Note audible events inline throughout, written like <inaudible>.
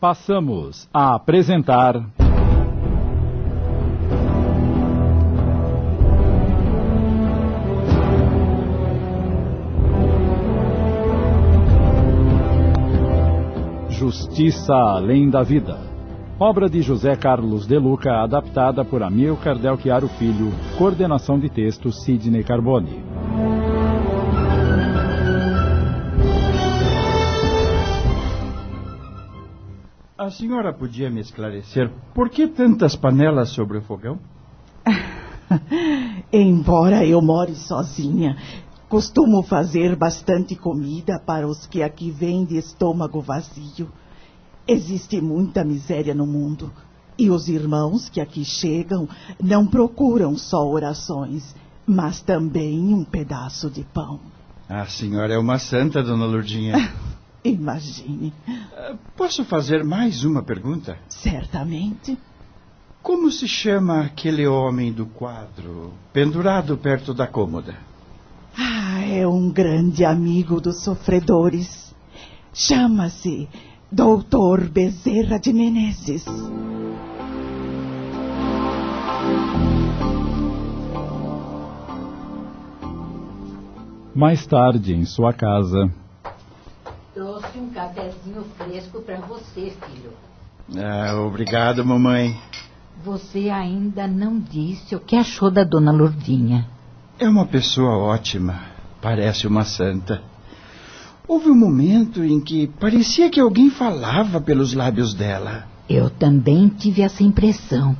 Passamos a apresentar. Justiça Além da Vida. Obra de José Carlos De Luca, adaptada por Amilcar Del Chiaro Filho, coordenação de texto Sidney Carboni. A senhora podia me esclarecer por que tantas panelas sobre o fogão? <laughs> Embora eu more sozinha, costumo fazer bastante comida para os que aqui vêm de estômago vazio. Existe muita miséria no mundo. E os irmãos que aqui chegam não procuram só orações, mas também um pedaço de pão. A senhora é uma santa, dona Lourdinha. <laughs> Imagine. Posso fazer mais uma pergunta? Certamente. Como se chama aquele homem do quadro, pendurado perto da cômoda? Ah, é um grande amigo dos sofredores. Chama-se Doutor Bezerra de Menezes. Mais tarde, em sua casa. Um cafezinho fresco para você, filho. Ah, obrigado, mamãe. Você ainda não disse o que achou da dona Lourdinha. É uma pessoa ótima. Parece uma santa. Houve um momento em que parecia que alguém falava pelos lábios dela. Eu também tive essa impressão.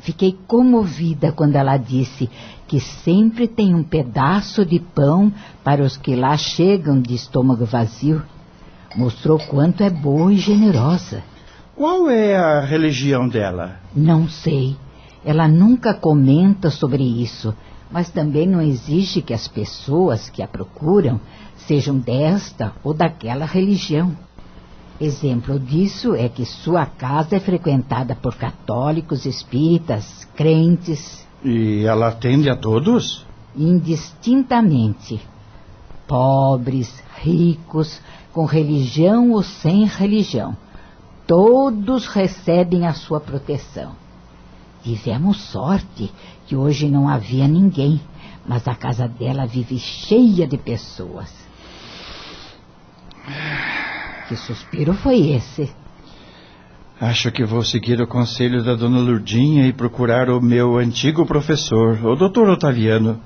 Fiquei comovida quando ela disse que sempre tem um pedaço de pão para os que lá chegam de estômago vazio. Mostrou quanto é boa e generosa. Qual é a religião dela? Não sei. Ela nunca comenta sobre isso, mas também não exige que as pessoas que a procuram sejam desta ou daquela religião. Exemplo disso é que sua casa é frequentada por católicos, espíritas, crentes. E ela atende a todos? Indistintamente. Pobres, ricos, com religião ou sem religião. Todos recebem a sua proteção. Tivemos sorte que hoje não havia ninguém, mas a casa dela vive cheia de pessoas. Que suspiro foi esse? Acho que vou seguir o conselho da dona Lurdinha e procurar o meu antigo professor, o doutor Otaviano.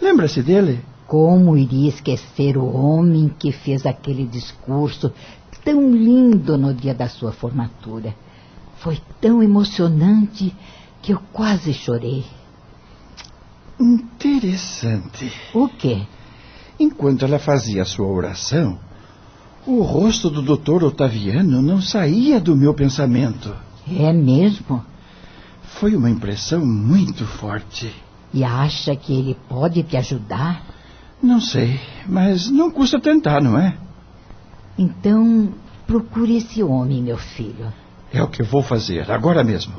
Lembra-se dele? Como iria esquecer o homem que fez aquele discurso tão lindo no dia da sua formatura? Foi tão emocionante que eu quase chorei. Interessante. O quê? Enquanto ela fazia a sua oração, o rosto do doutor Otaviano não saía do meu pensamento. É mesmo? Foi uma impressão muito forte. E acha que ele pode te ajudar? Não sei, mas não custa tentar, não é? Então, procure esse homem, meu filho. É o que eu vou fazer, agora mesmo.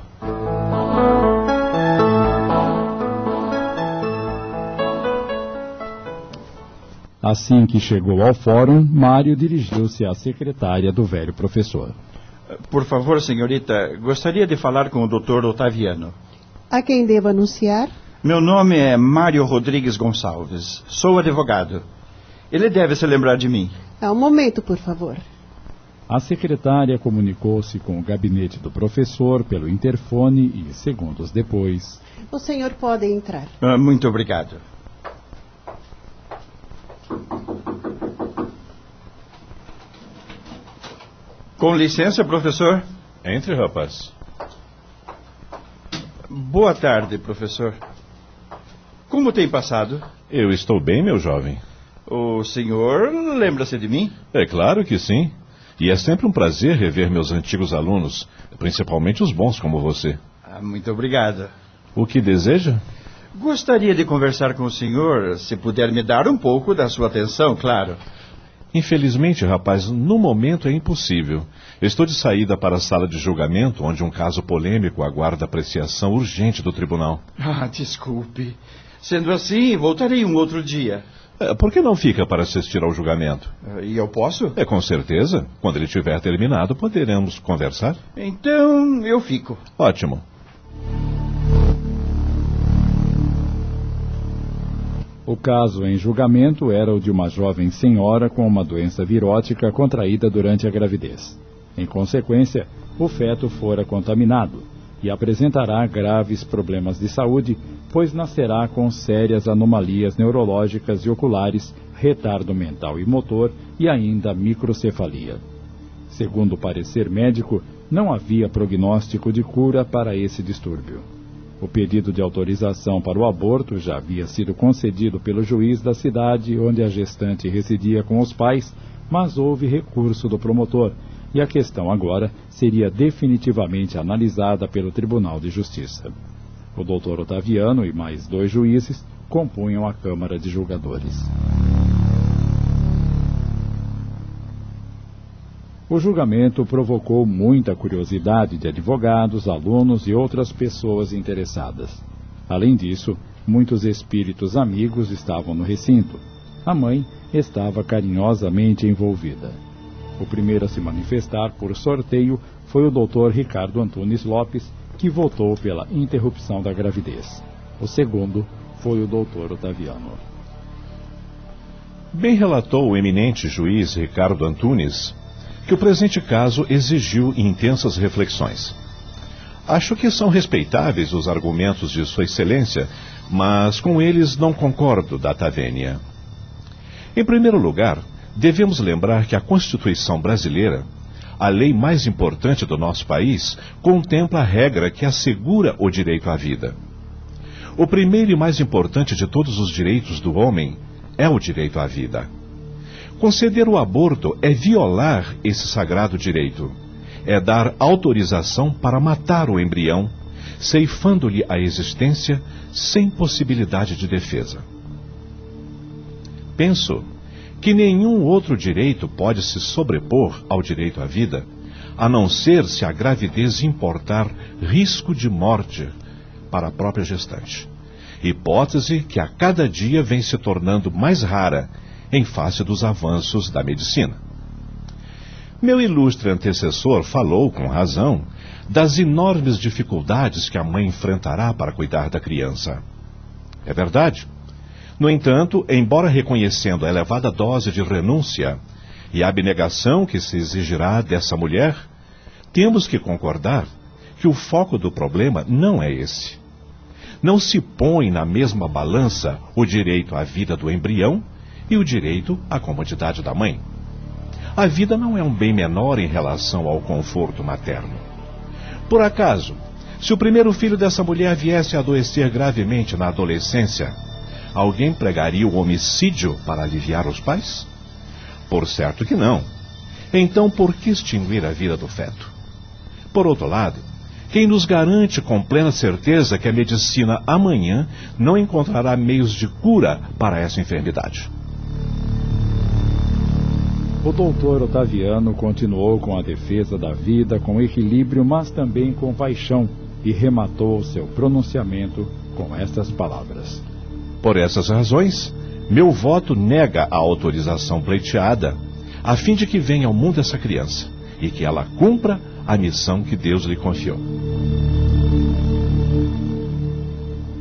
Assim que chegou ao fórum, Mário dirigiu-se à secretária do velho professor. Por favor, senhorita, gostaria de falar com o doutor Otaviano. A quem devo anunciar? Meu nome é Mário Rodrigues Gonçalves. Sou advogado. Ele deve se lembrar de mim. Ah, um momento, por favor. A secretária comunicou-se com o gabinete do professor pelo interfone e, segundos depois. O senhor pode entrar. Ah, muito obrigado. Com licença, professor. Entre, rapaz. Boa tarde, professor. Como tem passado? Eu estou bem, meu jovem. O senhor lembra-se de mim? É claro que sim. E é sempre um prazer rever meus antigos alunos, principalmente os bons como você. Ah, muito obrigado. O que deseja? Gostaria de conversar com o senhor, se puder me dar um pouco da sua atenção, claro. Infelizmente, rapaz, no momento é impossível. Estou de saída para a sala de julgamento, onde um caso polêmico aguarda apreciação urgente do tribunal. Ah, desculpe. Sendo assim, voltarei um outro dia. É, Por que não fica para assistir ao julgamento? Eh, E eu posso? É com certeza. Quando ele tiver terminado, poderemos conversar. Então eu fico. Ótimo. O caso em julgamento era o de uma jovem senhora com uma doença virótica contraída durante a gravidez. Em consequência, o feto fora contaminado e apresentará graves problemas de saúde, pois nascerá com sérias anomalias neurológicas e oculares, retardo mental e motor e ainda microcefalia. Segundo o parecer médico, não havia prognóstico de cura para esse distúrbio. O pedido de autorização para o aborto já havia sido concedido pelo juiz da cidade onde a gestante residia com os pais, mas houve recurso do promotor, e a questão agora seria definitivamente analisada pelo Tribunal de Justiça. O doutor Otaviano e mais dois juízes compunham a Câmara de Julgadores. O julgamento provocou muita curiosidade de advogados, alunos e outras pessoas interessadas. Além disso, muitos espíritos amigos estavam no recinto. A mãe estava carinhosamente envolvida. O primeiro a se manifestar por sorteio foi o Dr. Ricardo Antunes Lopes, que votou pela interrupção da gravidez. O segundo foi o Dr. Otaviano. Bem relatou o eminente juiz Ricardo Antunes que o presente caso exigiu intensas reflexões. Acho que são respeitáveis os argumentos de Sua Excelência, mas com eles não concordo, Data Vênia. Em primeiro lugar, devemos lembrar que a Constituição brasileira, a lei mais importante do nosso país, contempla a regra que assegura o direito à vida. O primeiro e mais importante de todos os direitos do homem é o direito à vida. Conceder o aborto é violar esse sagrado direito. É dar autorização para matar o embrião, ceifando-lhe a existência sem possibilidade de defesa. Penso que nenhum outro direito pode se sobrepor ao direito à vida, a não ser se a gravidez importar risco de morte para a própria gestante. Hipótese que a cada dia vem se tornando mais rara em face dos avanços da medicina. Meu ilustre antecessor falou, com razão, das enormes dificuldades que a mãe enfrentará para cuidar da criança. É verdade. No entanto, embora reconhecendo a elevada dose de renúncia e a abnegação que se exigirá dessa mulher, temos que concordar que o foco do problema não é esse. Não se põe na mesma balança o direito à vida do embrião e o direito à comodidade da mãe. A vida não é um bem menor em relação ao conforto materno. Por acaso, se o primeiro filho dessa mulher viesse a adoecer gravemente na adolescência, alguém pregaria o homicídio para aliviar os pais? Por certo que não. Então, por que extinguir a vida do feto? Por outro lado, quem nos garante com plena certeza que a medicina amanhã não encontrará meios de cura para essa enfermidade? O doutor Otaviano continuou com a defesa da vida com equilíbrio, mas também com paixão, e rematou seu pronunciamento com estas palavras. Por essas razões, meu voto nega a autorização pleiteada, a fim de que venha ao mundo essa criança e que ela cumpra a missão que Deus lhe confiou.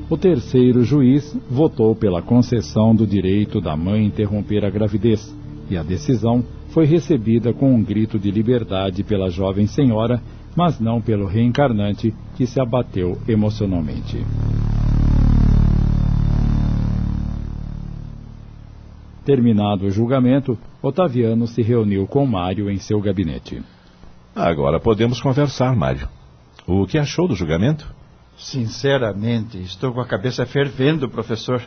O terceiro juiz votou pela concessão do direito da mãe interromper a gravidez, e a decisão foi recebida com um grito de liberdade pela jovem senhora, mas não pelo reencarnante, que se abateu emocionalmente. Terminado o julgamento, Otaviano se reuniu com Mário em seu gabinete. Agora podemos conversar, Mário. O que achou do julgamento? Sinceramente, estou com a cabeça fervendo, professor.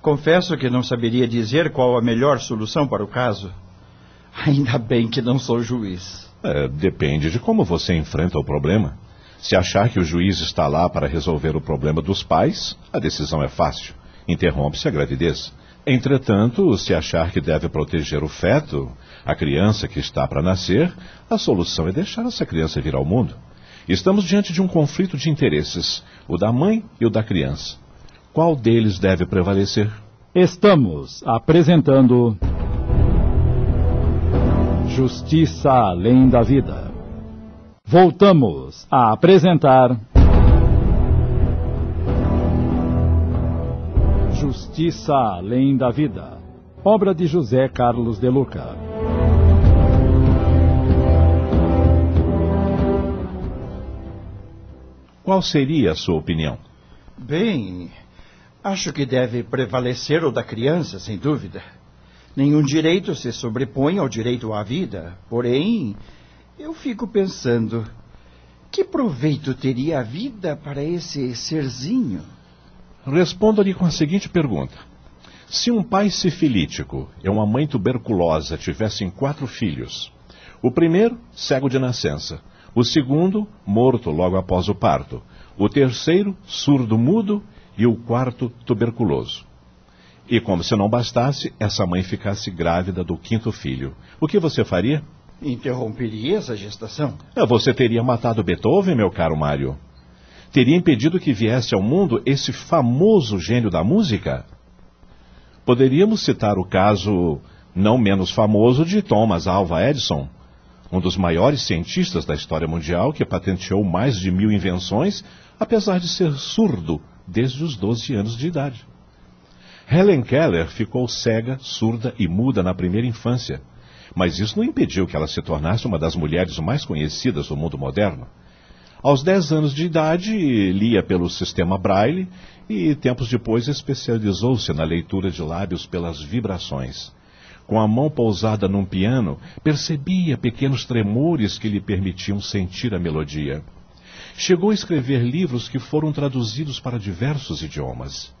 Confesso que não saberia dizer qual a melhor solução para o caso. Ainda bem que não sou juiz. É, depende de como você enfrenta o problema. Se achar que o juiz está lá para resolver o problema dos pais, a decisão é fácil. Interrompe-se a gravidez. Entretanto, se achar que deve proteger o feto, a criança que está para nascer, a solução é deixar essa criança vir ao mundo. Estamos diante de um conflito de interesses, o da mãe e o da criança. Qual deles deve prevalecer? Estamos apresentando Justiça Além da Vida. Voltamos a apresentar Justiça Além da Vida, obra de José Carlos de Luca. Qual seria a sua opinião? Bem, acho que deve prevalecer o da criança, sem dúvida. Nenhum direito se sobrepõe ao direito à vida. Porém, eu fico pensando: que proveito teria a vida para esse serzinho? Responda-lhe com a seguinte pergunta: Se um pai sifilítico e uma mãe tuberculosa tivessem quatro filhos, o primeiro, cego de nascença, o segundo, morto logo após o parto, o terceiro, surdo-mudo e o quarto, tuberculoso. E como se não bastasse, essa mãe ficasse grávida do quinto filho. O que você faria? Interromperia essa gestação? Ah, Você teria matado Beethoven, meu caro Mário. Teria impedido que viesse ao mundo esse famoso gênio da música? Poderíamos citar o caso não menos famoso de Thomas Alva Edison, um dos maiores cientistas da história mundial que patenteou mais de mil invenções, apesar de ser surdo desde os 12 anos de idade. Helen Keller ficou cega, surda e muda na primeira infância, mas isso não impediu que ela se tornasse uma das mulheres mais conhecidas do mundo moderno. Aos 10 anos de idade, lia pelo sistema Braille e, tempos depois, especializou-se na leitura de lábios pelas vibrações. Com a mão pousada num piano, percebia pequenos tremores que lhe permitiam sentir a melodia. Chegou a escrever livros que foram traduzidos para diversos idiomas.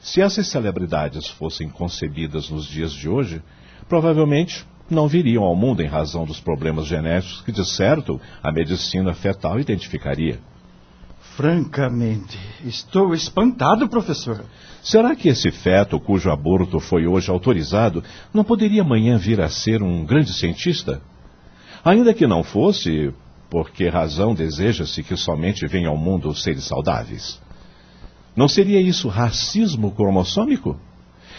Se essas celebridades fossem concebidas nos dias de hoje, provavelmente não viriam ao mundo em razão dos problemas genéticos que, de certo, a medicina fetal identificaria. Francamente, estou espantado, professor. Será que esse feto cujo aborto foi hoje autorizado não poderia amanhã vir a ser um grande cientista? Ainda que não fosse, por que razão deseja-se que somente venham ao mundo seres saudáveis? Não seria isso racismo cromossômico?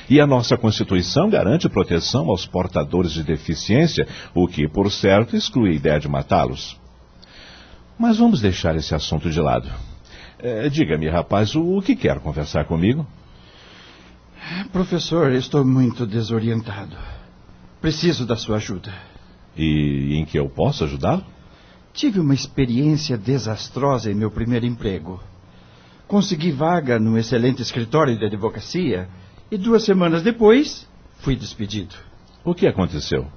E a nossa Constituição garante proteção aos portadores de deficiência, o que, por certo, exclui a ideia de matá-los. Mas vamos deixar esse assunto de lado. Eh, Diga-me, rapaz, o, o que quer conversar comigo? Professor, estou muito desorientado. Preciso da sua ajuda. E em que eu posso ajudá-lo? Tive uma experiência desastrosa em meu primeiro emprego. Consegui vaga num excelente escritório de advocacia e duas semanas depois fui despedido. O que aconteceu?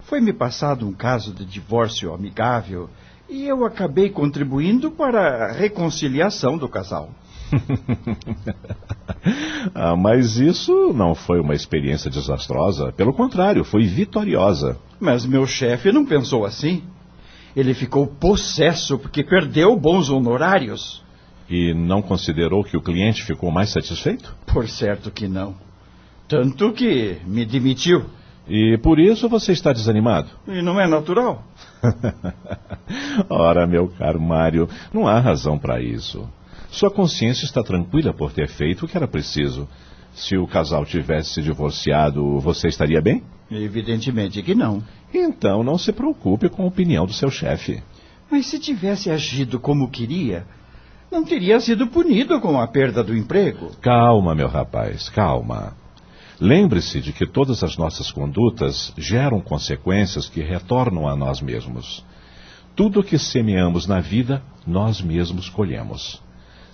Foi-me passado um caso de divórcio amigável e eu acabei contribuindo para a reconciliação do casal. <laughs> ah, mas isso não foi uma experiência desastrosa. Pelo contrário, foi vitoriosa. Mas meu chefe não pensou assim. Ele ficou possesso porque perdeu bons honorários. E não considerou que o cliente ficou mais satisfeito? Por certo que não. Tanto que me demitiu. E por isso você está desanimado? E não é natural. <laughs> Ora, meu caro Mário, não há razão para isso. Sua consciência está tranquila por ter feito o que era preciso. Se o casal tivesse se divorciado, você estaria bem? Evidentemente que não. Então não se preocupe com a opinião do seu chefe. Mas se tivesse agido como queria, não teria sido punido com a perda do emprego. Calma, meu rapaz, calma. Lembre-se de que todas as nossas condutas geram consequências que retornam a nós mesmos. Tudo o que semeamos na vida, nós mesmos colhemos.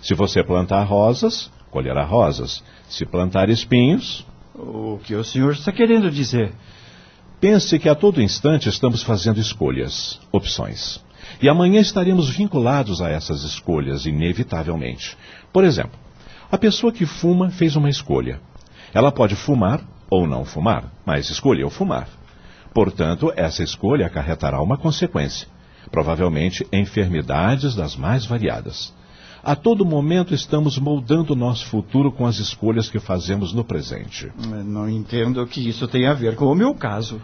Se você plantar rosas, colherá rosas. Se plantar espinhos. O que o senhor está querendo dizer? Pense que a todo instante estamos fazendo escolhas, opções. E amanhã estaremos vinculados a essas escolhas, inevitavelmente. Por exemplo, a pessoa que fuma fez uma escolha. Ela pode fumar ou não fumar, mas escolheu fumar. Portanto, essa escolha acarretará uma consequência, provavelmente enfermidades das mais variadas. A todo momento estamos moldando o nosso futuro com as escolhas que fazemos no presente. Não entendo que isso tem a ver com o meu caso.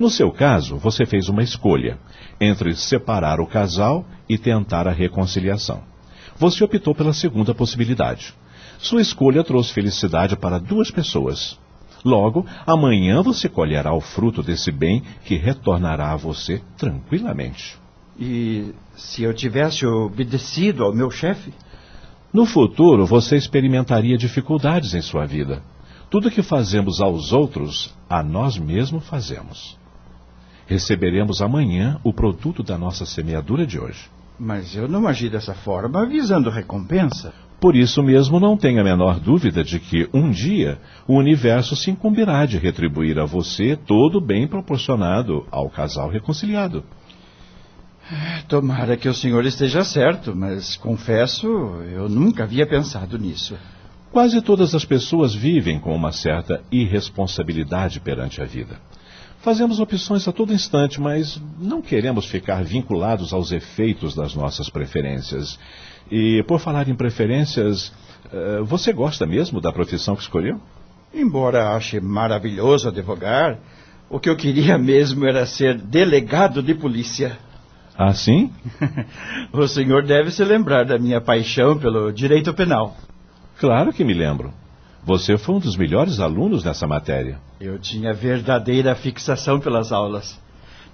No seu caso, você fez uma escolha entre separar o casal e tentar a reconciliação. Você optou pela segunda possibilidade. Sua escolha trouxe felicidade para duas pessoas. Logo, amanhã você colherá o fruto desse bem que retornará a você tranquilamente. E se eu tivesse obedecido ao meu chefe? No futuro, você experimentaria dificuldades em sua vida. Tudo que fazemos aos outros, a nós mesmos fazemos. Receberemos amanhã o produto da nossa semeadura de hoje. Mas eu não agi dessa forma visando recompensa. Por isso mesmo, não tenho a menor dúvida de que um dia o universo se incumbirá de retribuir a você todo o bem proporcionado ao casal reconciliado. Tomara que o senhor esteja certo, mas confesso, eu nunca havia pensado nisso. Quase todas as pessoas vivem com uma certa irresponsabilidade perante a vida. Fazemos opções a todo instante, mas não queremos ficar vinculados aos efeitos das nossas preferências. E, por falar em preferências, eh, você gosta mesmo da profissão que escolheu? Embora ache maravilhoso advogar, o que eu queria <laughs> mesmo era ser delegado de polícia. Ah, sim? <laughs> o senhor deve se lembrar da minha paixão pelo direito penal. Claro que me lembro. Você foi um dos melhores alunos nessa matéria. Eu tinha verdadeira fixação pelas aulas.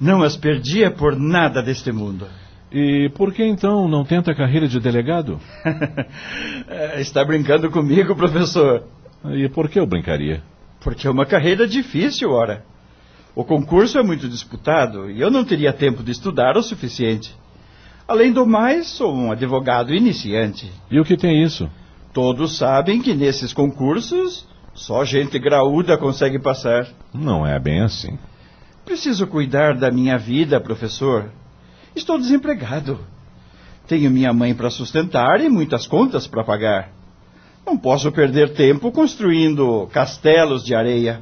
Não as perdia por nada deste mundo. E por que então não tenta a carreira de delegado? <laughs> Está brincando comigo, professor? E por que eu brincaria? Porque é uma carreira difícil, ora. O concurso é muito disputado e eu não teria tempo de estudar o suficiente. Além do mais, sou um advogado iniciante. E o que tem isso? Todos sabem que nesses concursos só gente graúda consegue passar. Não é bem assim. Preciso cuidar da minha vida, professor. Estou desempregado. Tenho minha mãe para sustentar e muitas contas para pagar. Não posso perder tempo construindo castelos de areia.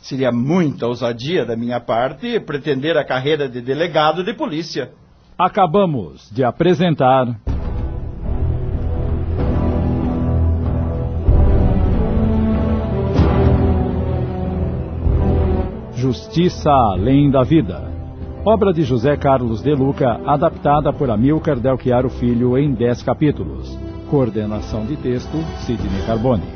Seria muita ousadia da minha parte pretender a carreira de delegado de polícia. Acabamos de apresentar. Justiça Além da Vida. Obra de José Carlos de Luca, adaptada por Amilcar Delchiaro Filho em 10 capítulos. Coordenação de texto, Sidney Carbone.